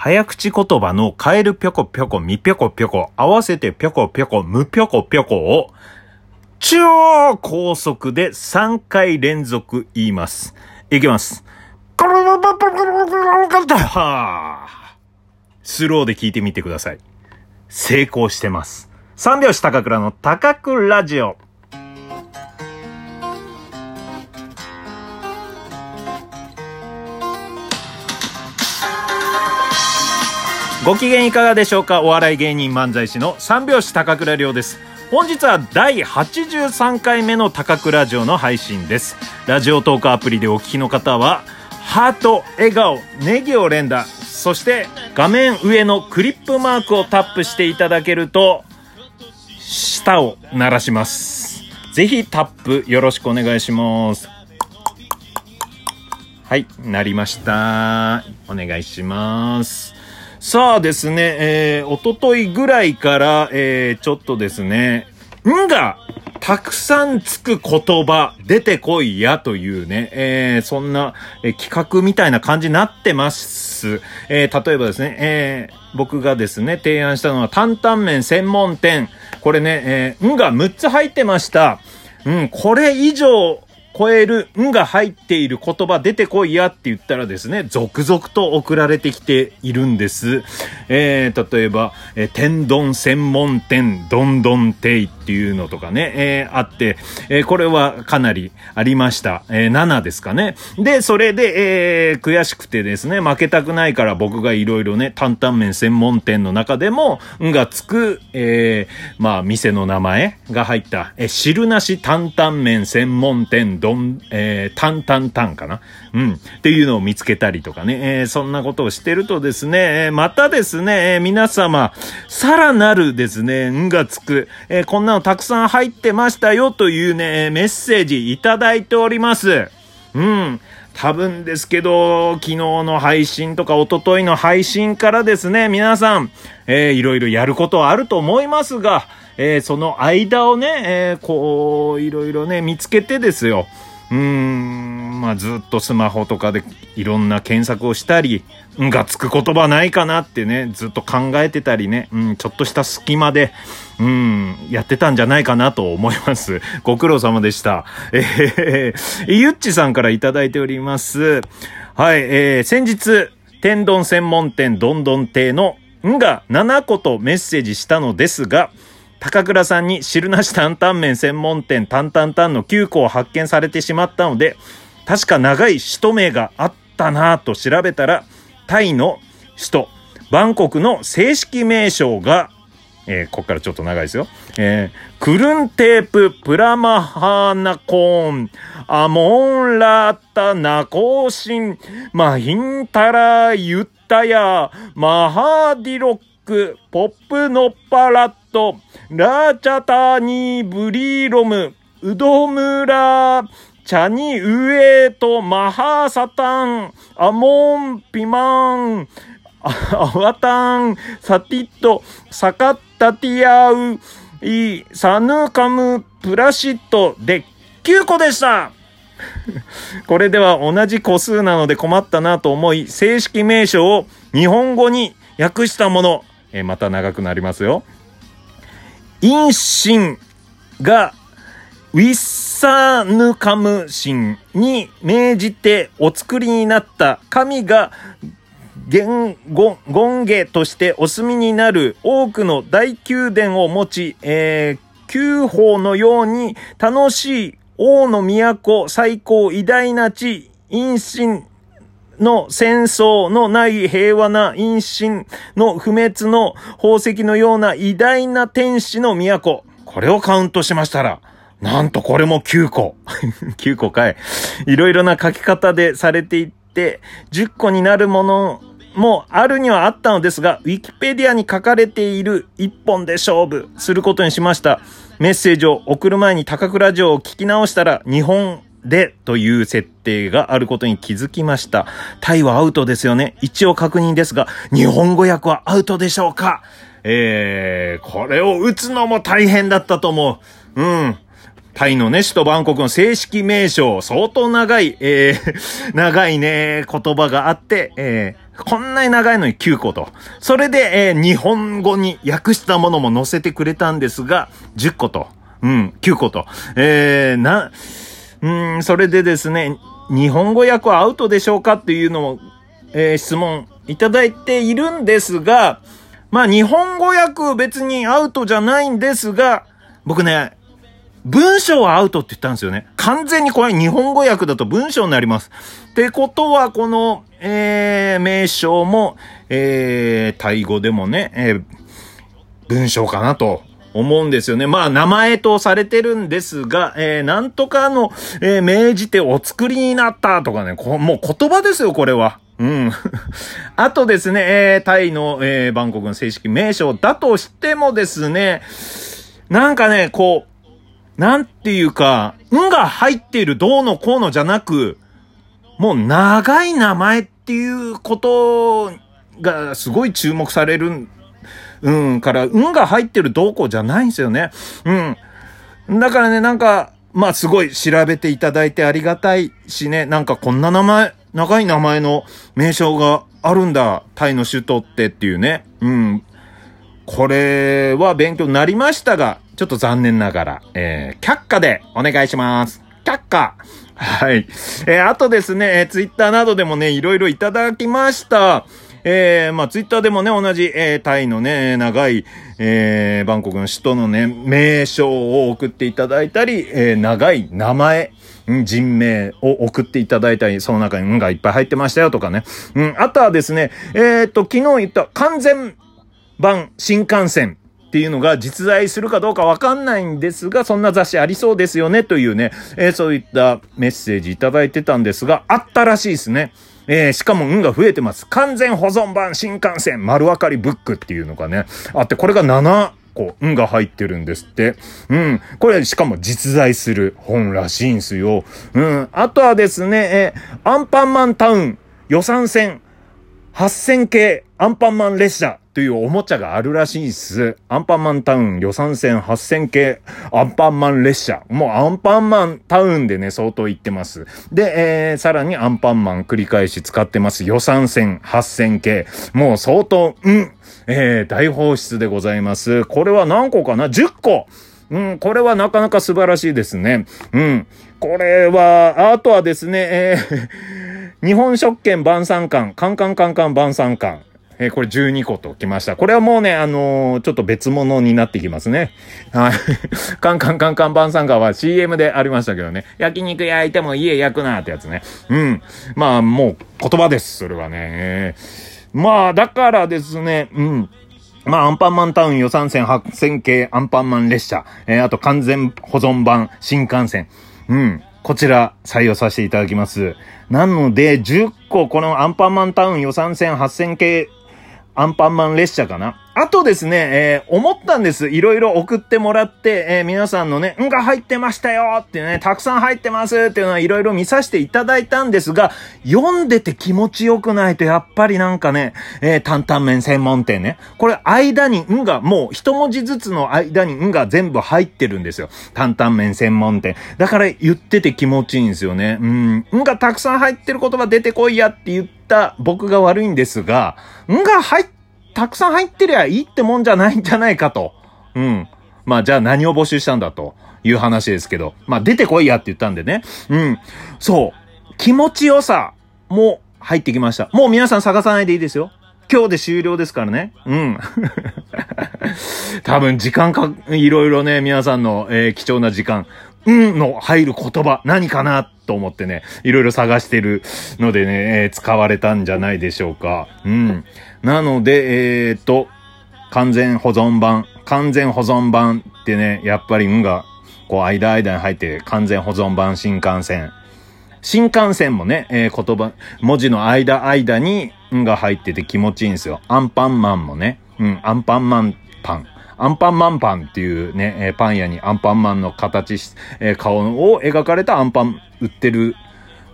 早口言葉のカエルぴょこぴょこみぴょこぴょこ合わせてぴょこぴょこむぴょこぴょこを超高速で3回連続言います。いきます。スローで聞いてみてください。成功してます。三拍子高倉の高倉ラジオ。ご機嫌いかがでしょうか？お笑い芸人漫才師の三拍子高倉涼です。本日は第83回目の高倉ラジオの配信です。ラジオトークアプリでお聞きの方は、ハート、笑顔、ネギを連打、そして画面上のクリップマークをタップしていただけると、舌を鳴らします。ぜひタップよろしくお願いします。はい、なりました。お願いします。さあですね、えー、おとといぐらいから、えー、ちょっとですね、んが、たくさんつく言葉、出てこいやというね、えー、そんな、えー企画みたいな感じになってます。えー、例えばですね、えー、僕がですね、提案したのは担々麺専門店。これね、えー、んが6つ入ってました。うん、これ以上、超える、んが入っている言葉出てこいやって言ったらですね、続々と送られてきているんです。えー、例えば、えー天丼専門店、どんどんていっていうのとかね、えーあって、えーこれはかなりありました。えー7ですかね。で、それで、えー悔しくてですね、負けたくないから僕がいろいろね、担々麺専門店の中でも、んがつく、えーまあ、店の名前が入った、えー汁なし担々麺専門店、どん、えー、タンタンタンかなうん。っていうのを見つけたりとかね、えーそんなことをしてるとですね、えーまたですね、えー皆様、さらなるですね、んがつく、えーこんなのたくさん入ってましたよというね、メッセージいただいております。うん。多分ですけど、昨日の配信とか一昨日の配信からですね、皆さん、えーいろいろやることはあると思いますが、えーその間をね、えーこう、いろいろね、見つけてですよ。うーん、まあずっとスマホとかでいろんな検索をしたり、うんがつく言葉ないかなってね、ずっと考えてたりね、うん、ちょっとした隙間で、うん、やってたんじゃないかなと思います。ご苦労様でした。えー、ゆっちさんからいただいております。はい、えー、先日、天丼専門店どんどん亭のんが7個とメッセージしたのですが、高倉さんに汁なし担々麺専門店担々タンの9個を発見されてしまったので、確か長い首都名があったなぁと調べたら、タイの首都、バンコクの正式名称が、えーこっからちょっと長いですよ。えークルンテーププラマハーナコーン、アモンラータナコーシン、マヒンタラユッタヤ、マハーディロック、ポップノッパラット、ラーチャタニーブリーロム、ウドムラチャニウエとマハサタン、アモンピマン、あアワタン、サティット、サカッタティアウ、イ、サヌカム、プラシットで9個でしたこれでは同じ個数なので困ったなと思い、正式名称を日本語に訳したもの、えまた長くなりますよ。インシンがウィッサーヌカム神に命じてお作りになった神が言語権下としてお住みになる多くの大宮殿を持ち、えー、九宝のように楽しい王の都最高偉大な地、陰神の戦争のない平和な陰神の不滅の宝石のような偉大な天使の都。これをカウントしましたら、なんとこれも9個。9個かい。いろいろな書き方でされていって、10個になるものもあるにはあったのですが、ウィキペディアに書かれている一本で勝負することにしました。メッセージを送る前に高倉城を聞き直したら、日本でという設定があることに気づきました。タイはアウトですよね。一応確認ですが、日本語訳はアウトでしょうか？えー、これを打つのも大変だったと思う。うん。タイのね、首都バンコクの正式名称、相当長い、えー、長いね、言葉があって、えー、こんなに長いのに9個と。それで、えー、日本語に訳したものも載せてくれたんですが、10個と。うん、9個と。えー、な、うん、それでですね、日本語訳はアウトでしょうかっていうのを、えー、質問いただいているんですが、まあ日本語訳別にアウトじゃないんですが、僕ね、文章はアウトって言ったんですよね。完全にこれ日本語訳だと文章になります。ってことは、この、えー、名称も、えー、タイ語でもね、えー、文章かなと思うんですよね。まあ、名前とされてるんですが、えー、なんとかの、えー、命じてお作りになったとかね、こもう言葉ですよ、これは。うん。あとですね、えー、タイの、えー、バンコクの正式名称だとしてもですね、なんかね、こう、なんていうか、んが入っているどうのこうのじゃなく、もう長い名前っていうことがすごい注目されるうん、から、うんが入ってるどうこうじゃないんですよね。うん。だからね、なんか、まあすごい調べていただいてありがたいしね、なんかこんな名前、長い名前の名称があるんだ、タイの首都ってっていうね。うん。これは勉強になりましたが、ちょっと残念ながら、えー、却下でお願いします。却下はい。えー、あとですね、えー、ツイッターなどでもね、いろいろいただきました。えー、まあ、ツイッターでもね、同じ、えー、タイのね、長い、えー、バンコクの首都のね、名称を送っていただいたり、えー、長い名前、人名を送っていただいたり、その中に運がいっぱい入ってましたよとかね。うん、あとはですね、えー、っと、昨日言った完全版新幹線っていうのが実在するかどうかわかんないんですが、そんな雑誌ありそうですよねというね、えー、そういったメッセージいただいてたんですが、あったらしいですね。えー、しかも運が増えてます。完全保存版新幹線丸分かりブックっていうのがね、あって、これが7個、運が入ってるんですって。うん。これ、しかも実在する本らしいんすよ。うん。あとはですね、え、アンパンマンタウン予算戦8000系アンパンマン列車というおもちゃがあるらしいっす。アンパンマンタウン予算線8000系アンパンマン列車。もうアンパンマンタウンでね、相当言ってます。で、えー、さらにアンパンマン繰り返し使ってます。予算線8000系。もう相当、うん、えー、大放出でございます。これは何個かな ?10 個うん、これはなかなか素晴らしいですね。うん。これは、あとはですね、えー、日本食券晩餐館、カンカンカンカン晩餐館。えー、これ12個ときました。これはもうね、あのー、ちょっと別物になってきますね。はい。カンカンカンカン晩餐館は CM でありましたけどね。焼肉焼いても家焼くなってやつね。うん。まあ、もう言葉です。それはね。まあ、だからですね、うん。まあ、アンパンマンタウン予算線8000系アンパンマン列車、えー、あと完全保存版新幹線。うん。こちら採用させていただきます。なので、10個このアンパンマンタウン予算線8000系アンパンマン列車かな。あとですね、えー、思ったんです。いろいろ送ってもらって、えー、皆さんのね、んが入ってましたよってね、たくさん入ってますっていうのはいろいろ見させていただいたんですが、読んでて気持ちよくないとやっぱりなんかね、えー、担々麺専門店ね。これ間にんが、もう一文字ずつの間にんが全部入ってるんですよ。担々麺専門店。だから言ってて気持ちいいんですよね。うん。んがたくさん入ってる言葉出てこいやって言った僕が悪いんですが、んが入って、たくさん入ってりゃいいってもんじゃないんじゃないかと。うん。まあじゃあ何を募集したんだという話ですけど。まあ出てこいやって言ったんでね。うん。そう。気持ちよさも入ってきました。もう皆さん探さないでいいですよ。今日で終了ですからね。うん。多分時間か、いろいろね、皆さんの、えー、貴重な時間、うんの入る言葉、何かなと思ってね、いろいろ探してるのでね、えー、使われたんじゃないでしょうか。うん。なので、えー、っと、完全保存版、完全保存版ってね、やっぱりんが、こう、間間に入って、完全保存版新幹線。新幹線もね、えー、言葉、文字の間間に、んが入ってて気持ちいいんですよ。アンパンマンもね、うん、アンパンマンパン。アンパンマンパンっていうね、えー、パン屋にアンパンマンの形し、えー、顔を描かれたアンパン売ってる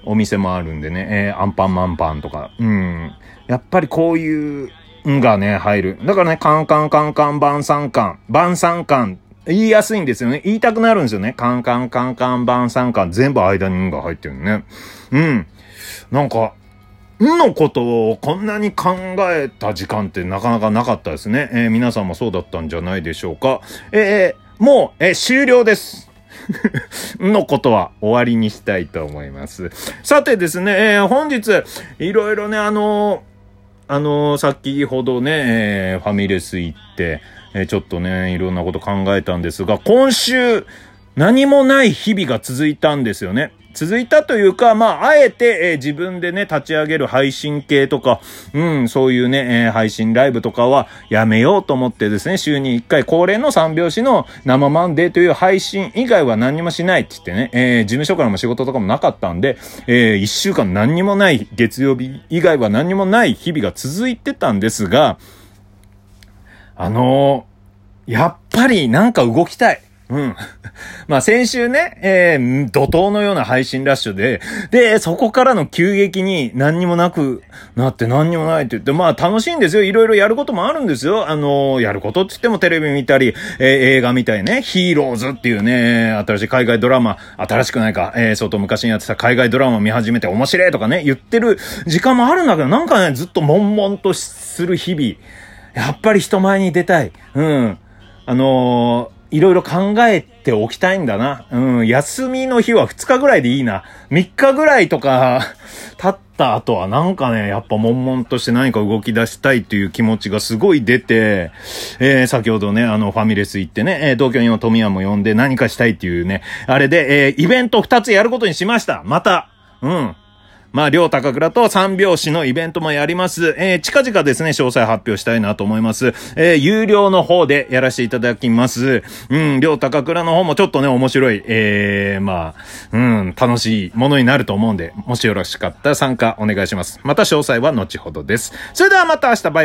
お店もあるんでね、えー、アンパンマンパンとか、うん。やっぱりこういう、んがね、入る。だからね、カンカンカンカン晩餐館、晩餐館、言いやすいんですよね。言いたくなるんですよね。カンカンカンカン晩餐館、全部間にんが入ってるね。うん。なんか、んのことをこんなに考えた時間ってなかなかなかったですね。えー、皆さんもそうだったんじゃないでしょうか。えー、もう、えー、終了です。のことは終わりにしたいと思います。さてですね、えー、本日、いろいろね、あのー、あのー、先ほどね、えファミレス行って、えちょっとね、いろんなこと考えたんですが、今週、何もない日々が続いたんですよね。続いたというか、まあ、あえて、え、自分でね、立ち上げる配信系とか、うん、そういうね、え、配信ライブとかはやめようと思ってですね、週に1回恒例の三拍子の生マンデーという配信以外は何にもしないって言ってね、えー、事務所からも仕事とかもなかったんで、えー、1週間何にもない月曜日以外は何にもない日々が続いてたんですが、あのー、やっぱりなんか動きたい。うん。まあ先週ね、えー、怒涛のような配信ラッシュで、で、そこからの急激に何にもなくなって何にもないって言って、まあ楽しいんですよ。いろいろやることもあるんですよ。あのー、やることって言ってもテレビ見たり、えー、映画見たりね、ヒーローズっていうね、新しい海外ドラマ、新しくないか、えー、相当昔にやってた海外ドラマ見始めて面白いとかね、言ってる時間もあるんだけど、なんかね、ずっと悶々とする日々。やっぱり人前に出たい。うん。あのーいろいろ考えておきたいんだな。うん、休みの日は2日ぐらいでいいな。3日ぐらいとか、経った後はなんかね、やっぱ悶々として何か動き出したいという気持ちがすごい出て、えー、先ほどね、あの、ファミレス行ってね、えー、同居人の富山も呼んで何かしたいっていうね、あれで、えー、イベント2つやることにしました。また。うん。まあ、両高倉と三拍子のイベントもやります。えー、近々ですね、詳細発表したいなと思います。えー、有料の方でやらせていただきます。うん、両高倉の方もちょっとね、面白い、えー、まあ、うん、楽しいものになると思うんで、もしよろしかったら参加お願いします。また詳細は後ほどです。それではまた明日バイバイ